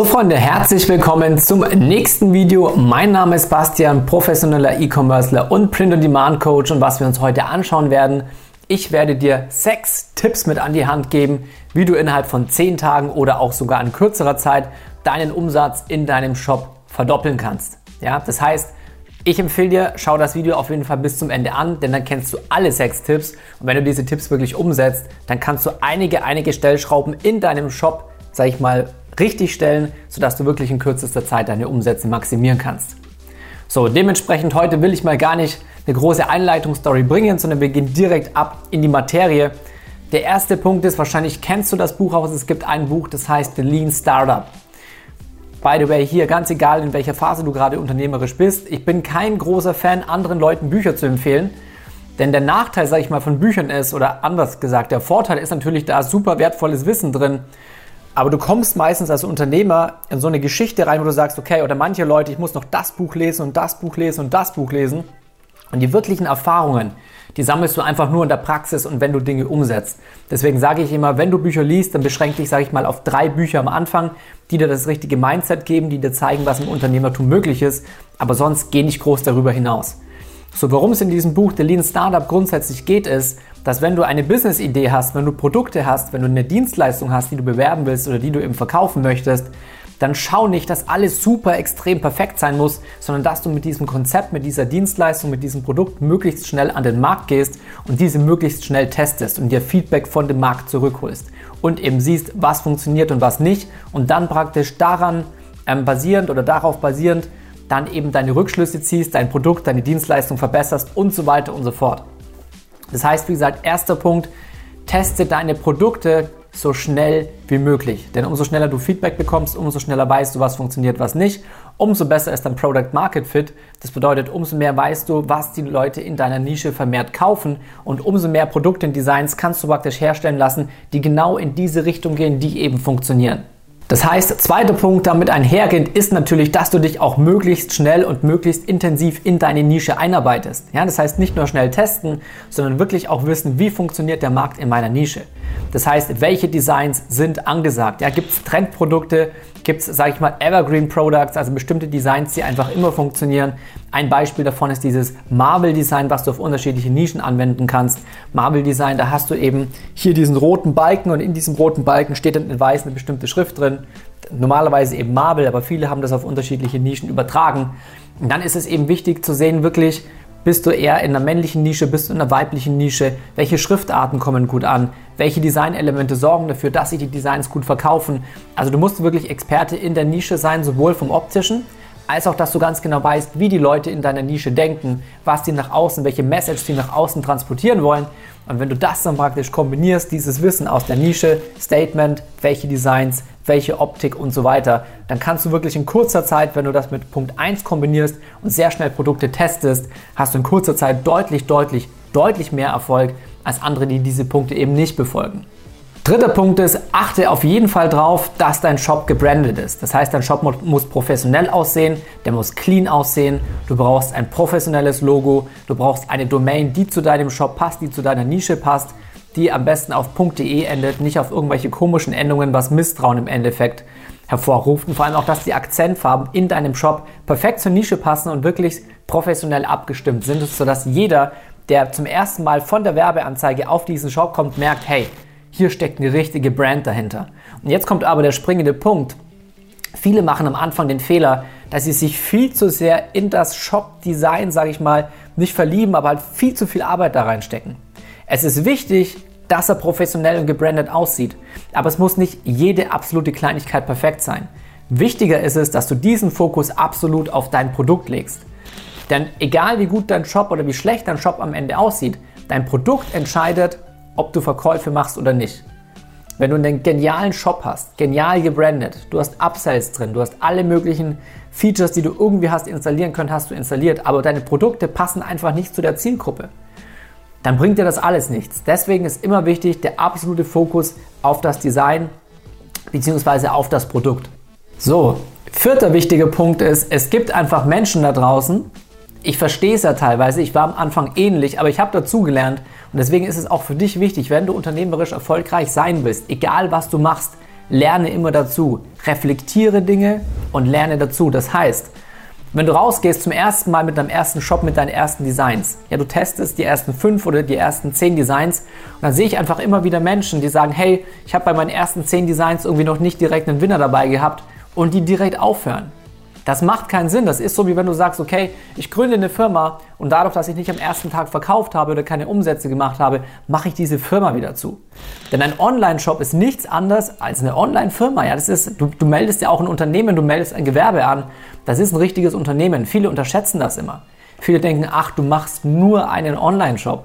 So Freunde, herzlich willkommen zum nächsten Video. Mein Name ist Bastian, professioneller E-Commercer und Print-on-Demand-Coach und was wir uns heute anschauen werden, ich werde dir sechs Tipps mit an die Hand geben, wie du innerhalb von zehn Tagen oder auch sogar in kürzerer Zeit deinen Umsatz in deinem Shop verdoppeln kannst. Ja, das heißt, ich empfehle dir, schau das Video auf jeden Fall bis zum Ende an, denn dann kennst du alle sechs Tipps und wenn du diese Tipps wirklich umsetzt, dann kannst du einige, einige Stellschrauben in deinem Shop, sag ich mal, richtig stellen, sodass du wirklich in kürzester Zeit deine Umsätze maximieren kannst. So, dementsprechend heute will ich mal gar nicht eine große Einleitungsstory bringen, sondern wir gehen direkt ab in die Materie. Der erste Punkt ist, wahrscheinlich kennst du das Buch auch, es gibt ein Buch, das heißt The Lean Startup. By the way, hier ganz egal, in welcher Phase du gerade unternehmerisch bist, ich bin kein großer Fan, anderen Leuten Bücher zu empfehlen. Denn der Nachteil, sage ich mal, von Büchern ist, oder anders gesagt, der Vorteil ist natürlich, da ist super wertvolles Wissen drin. Aber du kommst meistens als Unternehmer in so eine Geschichte rein, wo du sagst, okay, oder manche Leute, ich muss noch das Buch lesen und das Buch lesen und das Buch lesen. Und die wirklichen Erfahrungen, die sammelst du einfach nur in der Praxis und wenn du Dinge umsetzt. Deswegen sage ich immer, wenn du Bücher liest, dann beschränk dich, sage ich mal, auf drei Bücher am Anfang, die dir das richtige Mindset geben, die dir zeigen, was im Unternehmertum möglich ist. Aber sonst geh nicht groß darüber hinaus. So, worum es in diesem Buch The Lean Startup grundsätzlich geht, ist, dass wenn du eine Business-Idee hast, wenn du Produkte hast, wenn du eine Dienstleistung hast, die du bewerben willst oder die du eben verkaufen möchtest, dann schau nicht, dass alles super extrem perfekt sein muss, sondern dass du mit diesem Konzept, mit dieser Dienstleistung, mit diesem Produkt möglichst schnell an den Markt gehst und diese möglichst schnell testest und dir Feedback von dem Markt zurückholst und eben siehst, was funktioniert und was nicht und dann praktisch daran ähm, basierend oder darauf basierend dann eben deine Rückschlüsse ziehst, dein Produkt, deine Dienstleistung verbesserst und so weiter und so fort. Das heißt, wie gesagt, erster Punkt, teste deine Produkte so schnell wie möglich. Denn umso schneller du Feedback bekommst, umso schneller weißt du, was funktioniert, was nicht. Umso besser ist dein Product Market Fit. Das bedeutet, umso mehr weißt du, was die Leute in deiner Nische vermehrt kaufen und umso mehr Produkte und Designs kannst du praktisch herstellen lassen, die genau in diese Richtung gehen, die eben funktionieren. Das heißt, zweiter Punkt damit einhergehend ist natürlich, dass du dich auch möglichst schnell und möglichst intensiv in deine Nische einarbeitest. Ja, das heißt nicht nur schnell testen, sondern wirklich auch wissen, wie funktioniert der Markt in meiner Nische. Das heißt, welche Designs sind angesagt? Ja, gibt es Trendprodukte? Gibt es, sage ich mal, Evergreen Products, also bestimmte Designs, die einfach immer funktionieren? Ein Beispiel davon ist dieses Marvel Design, was du auf unterschiedliche Nischen anwenden kannst. Marvel Design, da hast du eben hier diesen roten Balken und in diesem roten Balken steht dann in weiß eine bestimmte Schrift drin. Normalerweise eben Marvel, aber viele haben das auf unterschiedliche Nischen übertragen. Und dann ist es eben wichtig zu sehen, wirklich, bist du eher in einer männlichen Nische, bist du in einer weiblichen Nische? Welche Schriftarten kommen gut an? Welche Designelemente sorgen dafür, dass sich die Designs gut verkaufen? Also du musst wirklich Experte in der Nische sein, sowohl vom optischen, als auch, dass du ganz genau weißt, wie die Leute in deiner Nische denken, was die nach außen, welche Message sie nach außen transportieren wollen. Und wenn du das dann praktisch kombinierst, dieses Wissen aus der Nische, Statement, welche Designs, welche Optik und so weiter, dann kannst du wirklich in kurzer Zeit, wenn du das mit Punkt 1 kombinierst und sehr schnell Produkte testest, hast du in kurzer Zeit deutlich, deutlich, deutlich mehr Erfolg als andere, die diese Punkte eben nicht befolgen. Dritter Punkt ist, achte auf jeden Fall drauf, dass dein Shop gebrandet ist. Das heißt, dein Shop muss professionell aussehen, der muss clean aussehen. Du brauchst ein professionelles Logo, du brauchst eine Domain, die zu deinem Shop passt, die zu deiner Nische passt die am besten auf .de endet, nicht auf irgendwelche komischen Endungen, was Misstrauen im Endeffekt hervorruft. Und vor allem auch, dass die Akzentfarben in deinem Shop perfekt zur Nische passen und wirklich professionell abgestimmt sind, sodass jeder, der zum ersten Mal von der Werbeanzeige auf diesen Shop kommt, merkt, hey, hier steckt eine richtige Brand dahinter. Und jetzt kommt aber der springende Punkt. Viele machen am Anfang den Fehler, dass sie sich viel zu sehr in das Shop-Design, sage ich mal, nicht verlieben, aber halt viel zu viel Arbeit da reinstecken. Es ist wichtig, dass er professionell und gebrandet aussieht, aber es muss nicht jede absolute Kleinigkeit perfekt sein. Wichtiger ist es, dass du diesen Fokus absolut auf dein Produkt legst. Denn egal wie gut dein Shop oder wie schlecht dein Shop am Ende aussieht, dein Produkt entscheidet, ob du Verkäufe machst oder nicht. Wenn du einen genialen Shop hast, genial gebrandet, du hast Upsells drin, du hast alle möglichen Features, die du irgendwie hast installieren können, hast du installiert, aber deine Produkte passen einfach nicht zu der Zielgruppe dann bringt dir das alles nichts. Deswegen ist immer wichtig der absolute Fokus auf das Design bzw. auf das Produkt. So, vierter wichtiger Punkt ist, es gibt einfach Menschen da draußen, ich verstehe es ja teilweise, ich war am Anfang ähnlich, aber ich habe dazugelernt und deswegen ist es auch für dich wichtig, wenn du unternehmerisch erfolgreich sein willst, egal was du machst, lerne immer dazu. Reflektiere Dinge und lerne dazu. Das heißt, wenn du rausgehst zum ersten Mal mit deinem ersten Shop, mit deinen ersten Designs, ja, du testest die ersten fünf oder die ersten zehn Designs und dann sehe ich einfach immer wieder Menschen, die sagen, hey, ich habe bei meinen ersten zehn Designs irgendwie noch nicht direkt einen Winner dabei gehabt und die direkt aufhören. Das macht keinen Sinn. Das ist so, wie wenn du sagst, okay, ich gründe eine Firma und dadurch, dass ich nicht am ersten Tag verkauft habe oder keine Umsätze gemacht habe, mache ich diese Firma wieder zu. Denn ein Online-Shop ist nichts anderes als eine Online-Firma. Ja, das ist, du, du meldest ja auch ein Unternehmen, du meldest ein Gewerbe an. Das ist ein richtiges Unternehmen. Viele unterschätzen das immer. Viele denken, ach, du machst nur einen Online-Shop.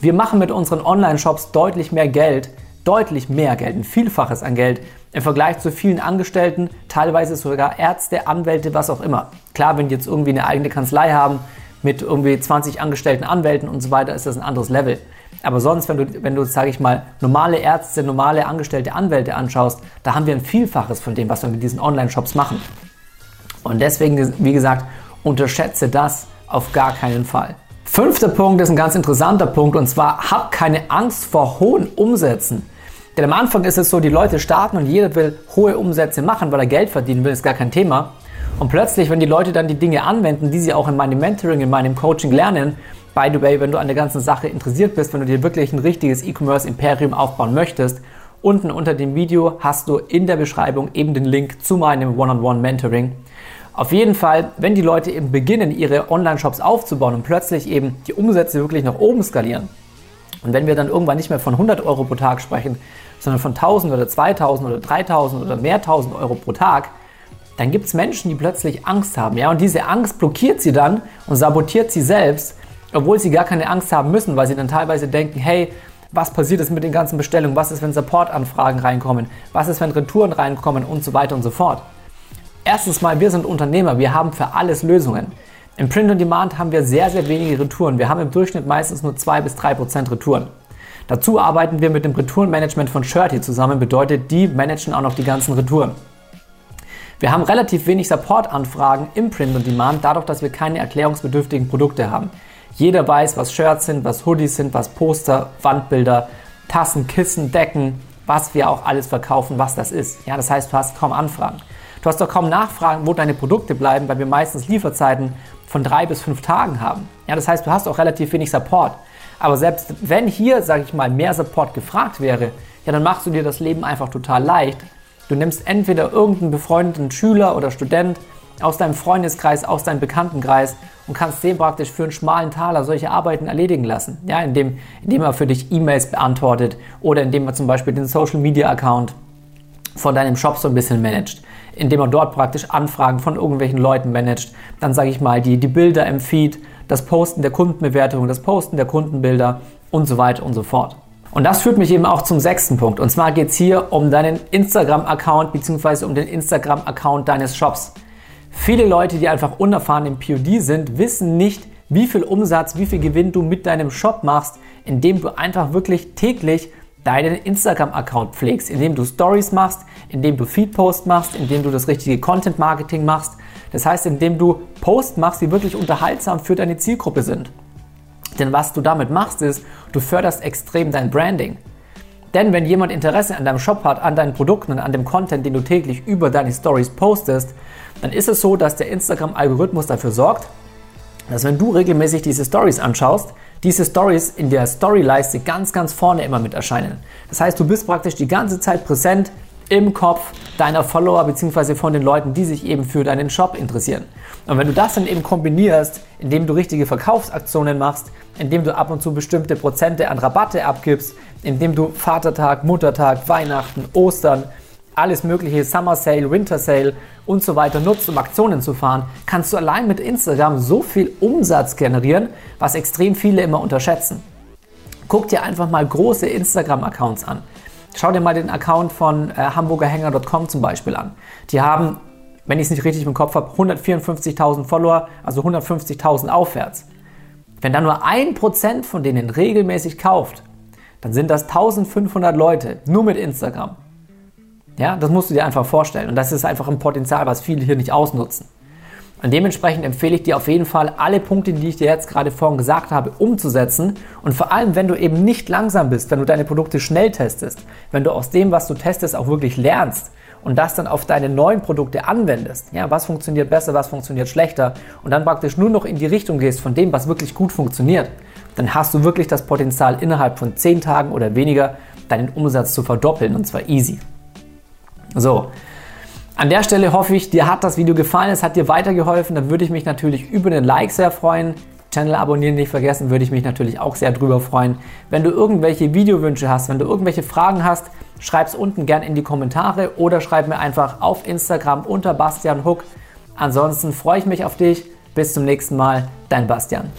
Wir machen mit unseren Online-Shops deutlich mehr Geld, deutlich mehr Geld, ein Vielfaches an Geld im Vergleich zu vielen Angestellten, teilweise sogar Ärzte, Anwälte, was auch immer. Klar, wenn die jetzt irgendwie eine eigene Kanzlei haben mit irgendwie 20 angestellten Anwälten und so weiter, ist das ein anderes Level. Aber sonst, wenn du, wenn du, sage ich mal, normale Ärzte, normale angestellte Anwälte anschaust, da haben wir ein Vielfaches von dem, was wir mit diesen Online-Shops machen. Und deswegen, wie gesagt, unterschätze das auf gar keinen Fall. Fünfter Punkt ist ein ganz interessanter Punkt und zwar hab keine Angst vor hohen Umsätzen. Denn am Anfang ist es so, die Leute starten und jeder will hohe Umsätze machen, weil er Geld verdienen will, ist gar kein Thema. Und plötzlich, wenn die Leute dann die Dinge anwenden, die sie auch in meinem Mentoring, in meinem Coaching lernen, by the way, wenn du an der ganzen Sache interessiert bist, wenn du dir wirklich ein richtiges E-Commerce-Imperium aufbauen möchtest, unten unter dem Video hast du in der Beschreibung eben den Link zu meinem One-on-One-Mentoring. Auf jeden Fall, wenn die Leute eben beginnen, ihre Online-Shops aufzubauen und plötzlich eben die Umsätze wirklich nach oben skalieren, und wenn wir dann irgendwann nicht mehr von 100 Euro pro Tag sprechen, sondern von 1000 oder 2000 oder 3000 oder mehr 1000 Euro pro Tag, dann gibt es Menschen, die plötzlich Angst haben. Ja? Und diese Angst blockiert sie dann und sabotiert sie selbst, obwohl sie gar keine Angst haben müssen, weil sie dann teilweise denken, hey, was passiert ist mit den ganzen Bestellungen, was ist, wenn Supportanfragen reinkommen, was ist, wenn Retouren reinkommen und so weiter und so fort. Erstens mal, wir sind Unternehmer, wir haben für alles Lösungen. Im Print on Demand haben wir sehr, sehr wenige Retouren. Wir haben im Durchschnitt meistens nur 2 bis 3 Prozent Retouren. Dazu arbeiten wir mit dem Retourenmanagement von Shirty zusammen, bedeutet, die managen auch noch die ganzen Retouren. Wir haben relativ wenig Supportanfragen im Print on Demand, dadurch, dass wir keine erklärungsbedürftigen Produkte haben. Jeder weiß, was Shirts sind, was Hoodies sind, was Poster, Wandbilder, Tassen, Kissen, Decken, was wir auch alles verkaufen, was das ist. Ja, das heißt, du hast kaum Anfragen. Du hast doch kaum Nachfragen, wo deine Produkte bleiben, weil wir meistens Lieferzeiten von drei bis fünf Tagen haben. Ja, das heißt, du hast auch relativ wenig Support. Aber selbst wenn hier, sage ich mal, mehr Support gefragt wäre, ja, dann machst du dir das Leben einfach total leicht. Du nimmst entweder irgendeinen befreundeten Schüler oder Student aus deinem Freundeskreis, aus deinem Bekanntenkreis und kannst den praktisch für einen schmalen Taler solche Arbeiten erledigen lassen. Ja, indem, indem er für dich E-Mails beantwortet oder indem er zum Beispiel den Social Media Account von deinem Shop so ein bisschen managt indem man dort praktisch Anfragen von irgendwelchen Leuten managt. Dann sage ich mal die, die Bilder im Feed, das Posten der Kundenbewertung, das Posten der Kundenbilder und so weiter und so fort. Und das führt mich eben auch zum sechsten Punkt. Und zwar geht es hier um deinen Instagram-Account bzw. um den Instagram-Account deines Shops. Viele Leute, die einfach unerfahren im POD sind, wissen nicht, wie viel Umsatz, wie viel Gewinn du mit deinem Shop machst, indem du einfach wirklich täglich deinen Instagram-Account pflegst, indem du Stories machst, indem du Feed-Post machst, indem du das richtige Content-Marketing machst. Das heißt, indem du Posts machst, die wirklich unterhaltsam für deine Zielgruppe sind. Denn was du damit machst, ist, du förderst extrem dein Branding. Denn wenn jemand Interesse an deinem Shop hat, an deinen Produkten und an dem Content, den du täglich über deine Stories postest, dann ist es so, dass der Instagram-Algorithmus dafür sorgt, dass wenn du regelmäßig diese Stories anschaust, diese Stories in der Storyleiste ganz, ganz vorne immer mit erscheinen. Das heißt, du bist praktisch die ganze Zeit präsent im Kopf deiner Follower bzw. von den Leuten, die sich eben für deinen Shop interessieren. Und wenn du das dann eben kombinierst, indem du richtige Verkaufsaktionen machst, indem du ab und zu bestimmte Prozente an Rabatte abgibst, indem du Vatertag, Muttertag, Weihnachten, Ostern, alles mögliche, Summer Sale, Winter Sale und so weiter nutzt, um Aktionen zu fahren, kannst du allein mit Instagram so viel Umsatz generieren, was extrem viele immer unterschätzen. Guck dir einfach mal große Instagram-Accounts an. Schau dir mal den Account von äh, hamburgerhänger.com zum Beispiel an. Die haben, wenn ich es nicht richtig im Kopf habe, 154.000 Follower, also 150.000 aufwärts. Wenn da nur ein Prozent von denen regelmäßig kauft, dann sind das 1500 Leute nur mit Instagram. Ja, das musst du dir einfach vorstellen. Und das ist einfach ein Potenzial, was viele hier nicht ausnutzen. Und dementsprechend empfehle ich dir auf jeden Fall, alle Punkte, die ich dir jetzt gerade vorhin gesagt habe, umzusetzen. Und vor allem, wenn du eben nicht langsam bist, wenn du deine Produkte schnell testest, wenn du aus dem, was du testest, auch wirklich lernst und das dann auf deine neuen Produkte anwendest. Ja, was funktioniert besser, was funktioniert schlechter und dann praktisch nur noch in die Richtung gehst von dem, was wirklich gut funktioniert, dann hast du wirklich das Potenzial, innerhalb von 10 Tagen oder weniger deinen Umsatz zu verdoppeln und zwar easy. So, an der Stelle hoffe ich, dir hat das Video gefallen, es hat dir weitergeholfen. Dann würde ich mich natürlich über den Like sehr freuen. Channel abonnieren nicht vergessen, würde ich mich natürlich auch sehr drüber freuen. Wenn du irgendwelche Videowünsche hast, wenn du irgendwelche Fragen hast, schreib es unten gern in die Kommentare oder schreib mir einfach auf Instagram unter Bastian Hook. Ansonsten freue ich mich auf dich. Bis zum nächsten Mal, dein Bastian.